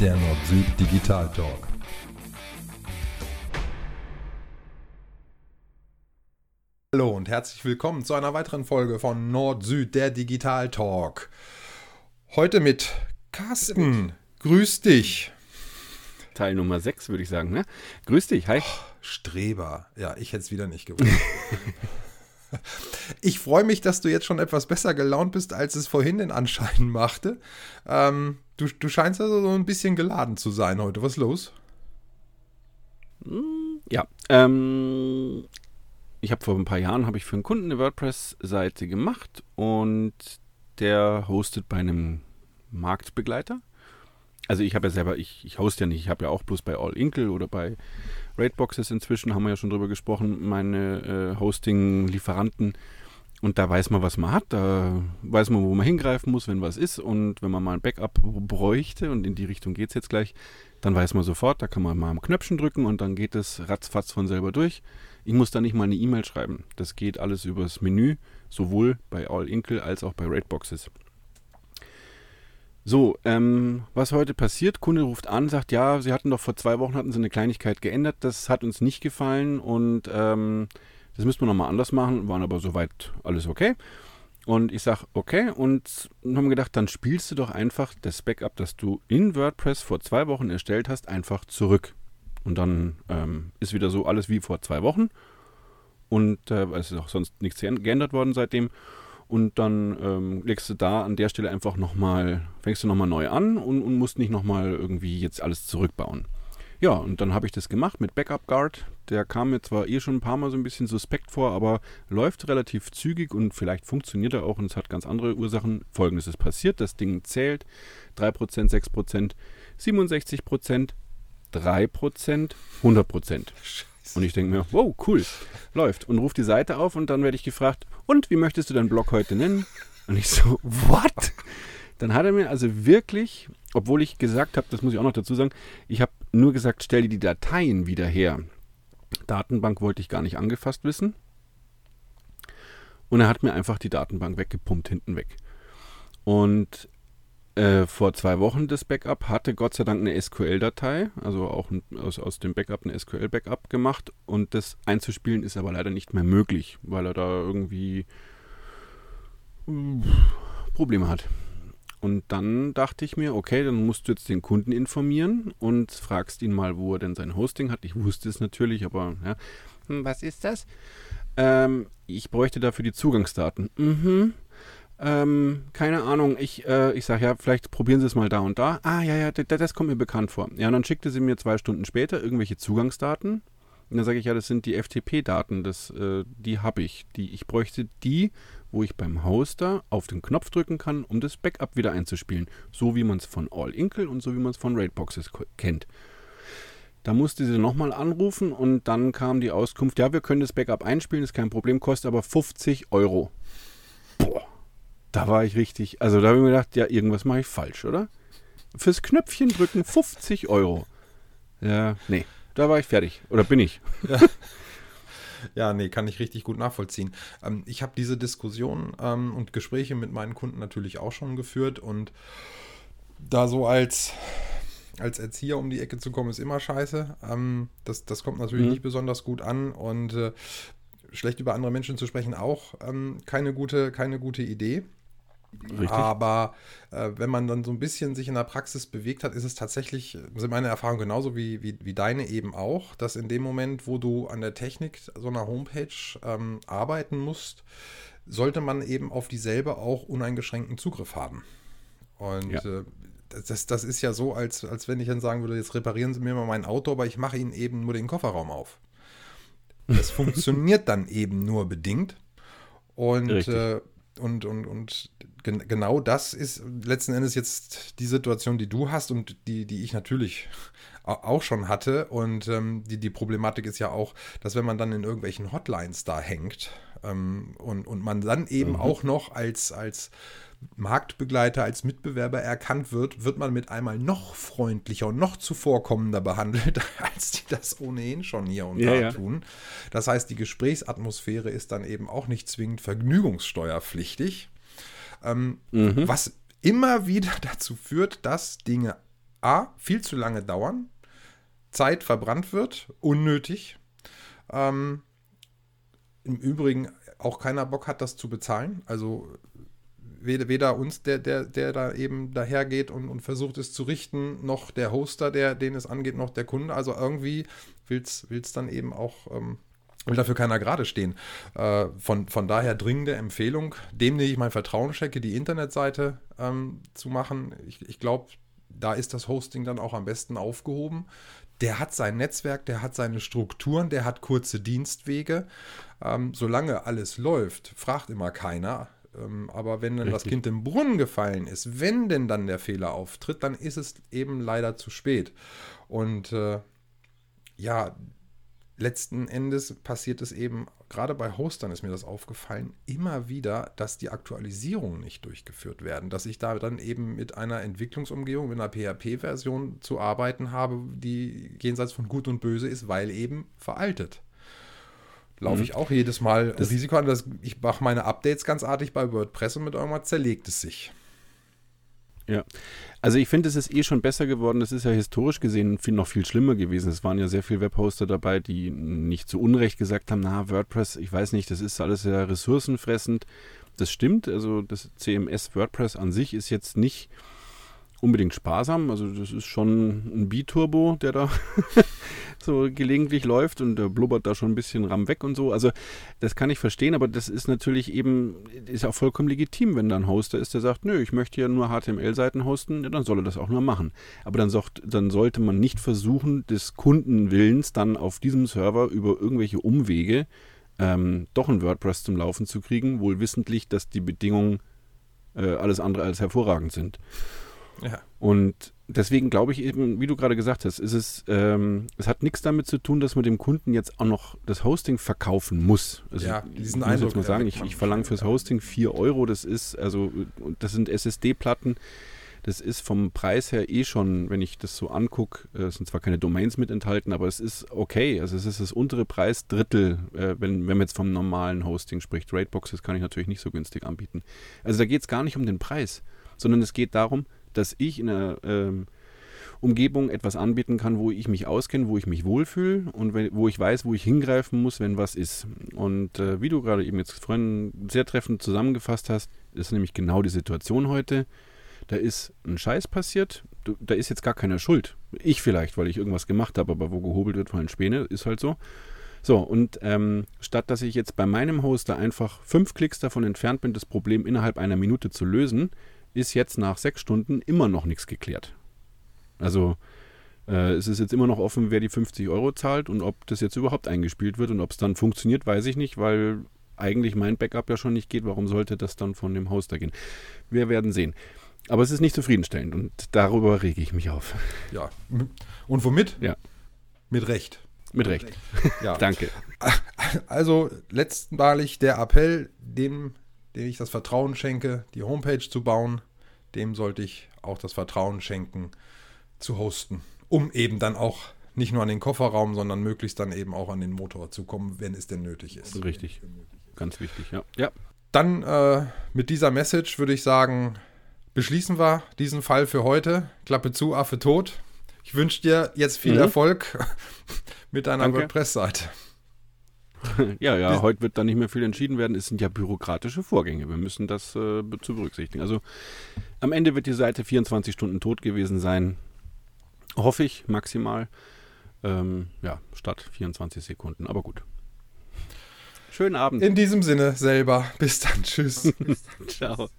der Nord-Süd Digital Talk. Hallo und herzlich willkommen zu einer weiteren Folge von Nord-Süd der Digital Talk. Heute mit Carsten. Grüß dich. Teil Nummer 6, würde ich sagen. Ne? Grüß dich, hi. Oh, Streber. Ja, ich hätte es wieder nicht gewusst. Ich freue mich, dass du jetzt schon etwas besser gelaunt bist, als es vorhin den Anschein machte. Ähm, du, du scheinst also so ein bisschen geladen zu sein heute. Was ist los? Hm, ja, ähm, ich habe vor ein paar Jahren ich für einen Kunden eine WordPress-Seite gemacht und der hostet bei einem Marktbegleiter. Also ich habe ja selber, ich, ich host ja nicht, ich habe ja auch bloß bei All Inkle oder bei Raidboxes inzwischen, haben wir ja schon drüber gesprochen, meine äh, Hosting-Lieferanten. Und da weiß man, was man hat, da weiß man, wo man hingreifen muss, wenn was ist. Und wenn man mal ein Backup bräuchte, und in die Richtung geht es jetzt gleich, dann weiß man sofort, da kann man mal am Knöpfchen drücken und dann geht es ratzfatz von selber durch. Ich muss da nicht mal eine E-Mail schreiben. Das geht alles übers Menü, sowohl bei All Inkle als auch bei Raidboxes. So, ähm, was heute passiert, Kunde ruft an, sagt, ja, Sie hatten doch vor zwei Wochen hatten Sie eine Kleinigkeit geändert, das hat uns nicht gefallen und ähm, das müssen wir nochmal anders machen, waren aber soweit alles okay. Und ich sage, okay, und haben gedacht, dann spielst du doch einfach das Backup, das du in WordPress vor zwei Wochen erstellt hast, einfach zurück. Und dann ähm, ist wieder so alles wie vor zwei Wochen. Und äh, es ist auch sonst nichts geändert worden seitdem und dann ähm, legst du da an der Stelle einfach nochmal, fängst du nochmal neu an und, und musst nicht nochmal irgendwie jetzt alles zurückbauen. Ja, und dann habe ich das gemacht mit Backup Guard. Der kam mir zwar eh schon ein paar Mal so ein bisschen suspekt vor, aber läuft relativ zügig und vielleicht funktioniert er auch und es hat ganz andere Ursachen. Folgendes ist passiert: Das Ding zählt 3%, 6%, 67%, 3%, 100%. Und ich denke mir, wow, cool, läuft. Und rufe die Seite auf und dann werde ich gefragt, und wie möchtest du deinen Blog heute nennen? Und ich so, what? Dann hat er mir also wirklich, obwohl ich gesagt habe, das muss ich auch noch dazu sagen, ich habe nur gesagt, stell dir die Dateien wieder her. Datenbank wollte ich gar nicht angefasst wissen. Und er hat mir einfach die Datenbank weggepumpt hinten weg. Und äh, vor zwei Wochen das Backup, hatte Gott sei Dank eine SQL-Datei, also auch ein, aus, aus dem Backup eine SQL-Backup gemacht und das einzuspielen ist aber leider nicht mehr möglich, weil er da irgendwie äh, Probleme hat. Und dann dachte ich mir, okay, dann musst du jetzt den Kunden informieren und fragst ihn mal, wo er denn sein Hosting hat. Ich wusste es natürlich, aber ja. Hm, was ist das? Ähm, ich bräuchte dafür die Zugangsdaten. Mhm. Ähm, keine Ahnung, ich, äh, ich sage ja, vielleicht probieren Sie es mal da und da. Ah, ja, ja, das, das kommt mir bekannt vor. Ja, und dann schickte sie mir zwei Stunden später irgendwelche Zugangsdaten. Und dann sage ich, ja, das sind die FTP-Daten, äh, die habe ich. Die, ich bräuchte die, wo ich beim Hoster auf den Knopf drücken kann, um das Backup wieder einzuspielen. So wie man es von All Inkle und so wie man es von Raidboxes kennt. Da musste sie nochmal anrufen und dann kam die Auskunft, ja, wir können das Backup einspielen, ist kein Problem, kostet aber 50 Euro. Boah da war ich richtig, also da habe ich mir gedacht, ja, irgendwas mache ich falsch, oder? Fürs Knöpfchen drücken 50 Euro. Ja, nee, da war ich fertig. Oder bin ich? Ja. Ja, nee, kann ich richtig gut nachvollziehen. Ähm, ich habe diese Diskussion ähm, und Gespräche mit meinen Kunden natürlich auch schon geführt und da so als, als Erzieher um die Ecke zu kommen, ist immer scheiße. Ähm, das, das kommt natürlich mhm. nicht besonders gut an und äh, schlecht über andere Menschen zu sprechen auch ähm, keine, gute, keine gute Idee. Richtig. Aber äh, wenn man dann so ein bisschen sich in der Praxis bewegt hat, ist es tatsächlich, sind meine Erfahrungen genauso wie, wie, wie deine eben auch, dass in dem Moment, wo du an der Technik so einer Homepage ähm, arbeiten musst, sollte man eben auf dieselbe auch uneingeschränkten Zugriff haben. Und ja. äh, das, das ist ja so, als, als wenn ich dann sagen würde, jetzt reparieren Sie mir mal mein Auto, aber ich mache Ihnen eben nur den Kofferraum auf. Das funktioniert dann eben nur bedingt. Und, äh, und, und, und gen genau das ist letzten Endes jetzt die Situation, die du hast und die, die ich natürlich auch schon hatte. Und ähm, die, die Problematik ist ja auch, dass wenn man dann in irgendwelchen Hotlines da hängt ähm, und, und man dann eben mhm. auch noch als, als Marktbegleiter, als Mitbewerber erkannt wird, wird man mit einmal noch freundlicher und noch zuvorkommender behandelt, als die das ohnehin schon hier und ja, da ja. tun. Das heißt, die Gesprächsatmosphäre ist dann eben auch nicht zwingend vergnügungssteuerpflichtig. Ähm, mhm. Was immer wieder dazu führt, dass Dinge A, viel zu lange dauern, Zeit verbrannt wird, unnötig. Ähm, Im Übrigen auch keiner Bock hat, das zu bezahlen. Also weder, weder uns, der, der, der da eben dahergeht und, und versucht es zu richten, noch der Hoster, der, den es angeht, noch der Kunde. Also irgendwie will es dann eben auch, ähm, will dafür keiner gerade stehen. Äh, von, von daher dringende Empfehlung, dem, den ich mein Vertrauen checke, die Internetseite ähm, zu machen. Ich, ich glaube, da ist das Hosting dann auch am besten aufgehoben. Der hat sein Netzwerk, der hat seine Strukturen, der hat kurze Dienstwege. Ähm, solange alles läuft, fragt immer keiner. Ähm, aber wenn dann Richtig. das Kind im Brunnen gefallen ist, wenn denn dann der Fehler auftritt, dann ist es eben leider zu spät. Und äh, ja, letzten Endes passiert es eben, gerade bei Hostern ist mir das aufgefallen, immer wieder, dass die Aktualisierungen nicht durchgeführt werden. Dass ich da dann eben mit einer Entwicklungsumgebung, mit einer PHP-Version zu arbeiten habe, die jenseits von Gut und Böse ist, weil eben veraltet. Laufe mhm. ich auch jedes Mal das Risiko an, dass ich mache meine Updates ganz artig bei WordPress und mit irgendwas zerlegt es sich. Ja, also ich finde, es ist eh schon besser geworden. Das ist ja historisch gesehen viel, noch viel schlimmer gewesen. Es waren ja sehr viele Webhoster dabei, die nicht zu Unrecht gesagt haben, na, WordPress, ich weiß nicht, das ist alles sehr ressourcenfressend. Das stimmt, also das CMS WordPress an sich ist jetzt nicht unbedingt sparsam. Also das ist schon ein Biturbo, der da so gelegentlich läuft und der blubbert da schon ein bisschen Ram weg und so. Also das kann ich verstehen, aber das ist natürlich eben, ist auch vollkommen legitim, wenn da ein Hoster ist, der sagt, nö, ich möchte ja nur HTML-Seiten hosten, ja, dann soll er das auch nur machen. Aber dann, so, dann sollte man nicht versuchen, des Kundenwillens dann auf diesem Server über irgendwelche Umwege ähm, doch ein WordPress zum Laufen zu kriegen, wohl wissentlich, dass die Bedingungen äh, alles andere als hervorragend sind. Ja. Und deswegen glaube ich eben, wie du gerade gesagt hast, ist es, ähm, es hat nichts damit zu tun, dass man dem Kunden jetzt auch noch das Hosting verkaufen muss. Also ja, diesen ich muss jetzt mal sagen, ich, ich verlange fürs Hosting 4 Euro, das ist, also, das sind SSD-Platten. Das ist vom Preis her eh schon, wenn ich das so angucke, äh, es sind zwar keine Domains mit enthalten, aber es ist okay. Also es ist das untere Preisdrittel, äh, wenn, wenn man jetzt vom normalen Hosting spricht. Rateboxes kann ich natürlich nicht so günstig anbieten. Also da geht es gar nicht um den Preis, sondern es geht darum, dass ich in einer ähm, Umgebung etwas anbieten kann, wo ich mich auskenne, wo ich mich wohlfühle und wenn, wo ich weiß, wo ich hingreifen muss, wenn was ist. Und äh, wie du gerade eben jetzt vorhin sehr treffend zusammengefasst hast, ist nämlich genau die Situation heute. Da ist ein Scheiß passiert, du, da ist jetzt gar keiner schuld. Ich vielleicht, weil ich irgendwas gemacht habe, aber wo gehobelt wird, fallen Späne, ist halt so. So, und ähm, statt dass ich jetzt bei meinem Hoster einfach fünf Klicks davon entfernt bin, das Problem innerhalb einer Minute zu lösen, ist jetzt nach sechs Stunden immer noch nichts geklärt. Also äh, es ist jetzt immer noch offen, wer die 50 Euro zahlt und ob das jetzt überhaupt eingespielt wird und ob es dann funktioniert, weiß ich nicht, weil eigentlich mein Backup ja schon nicht geht. Warum sollte das dann von dem Hoster gehen? Wir werden sehen. Aber es ist nicht zufriedenstellend und darüber rege ich mich auf. Ja. Und womit? Ja. Mit Recht. Mit Recht. Ja. Danke. Also letztmalig der Appell, dem dem ich das Vertrauen schenke, die Homepage zu bauen, dem sollte ich auch das Vertrauen schenken, zu hosten, um eben dann auch nicht nur an den Kofferraum, sondern möglichst dann eben auch an den Motor zu kommen, wenn es denn nötig ist. Richtig, ganz wichtig, ja. ja. Dann äh, mit dieser Message würde ich sagen, beschließen wir diesen Fall für heute. Klappe zu, Affe tot. Ich wünsche dir jetzt viel mhm. Erfolg mit deiner WordPress-Seite. ja, ja, heute wird da nicht mehr viel entschieden werden. Es sind ja bürokratische Vorgänge. Wir müssen das äh, zu berücksichtigen. Also am Ende wird die Seite 24 Stunden tot gewesen sein. Hoffe ich maximal. Ähm, ja, statt 24 Sekunden. Aber gut. Schönen Abend. In diesem Sinne selber. Bis dann. Tschüss. Ciao.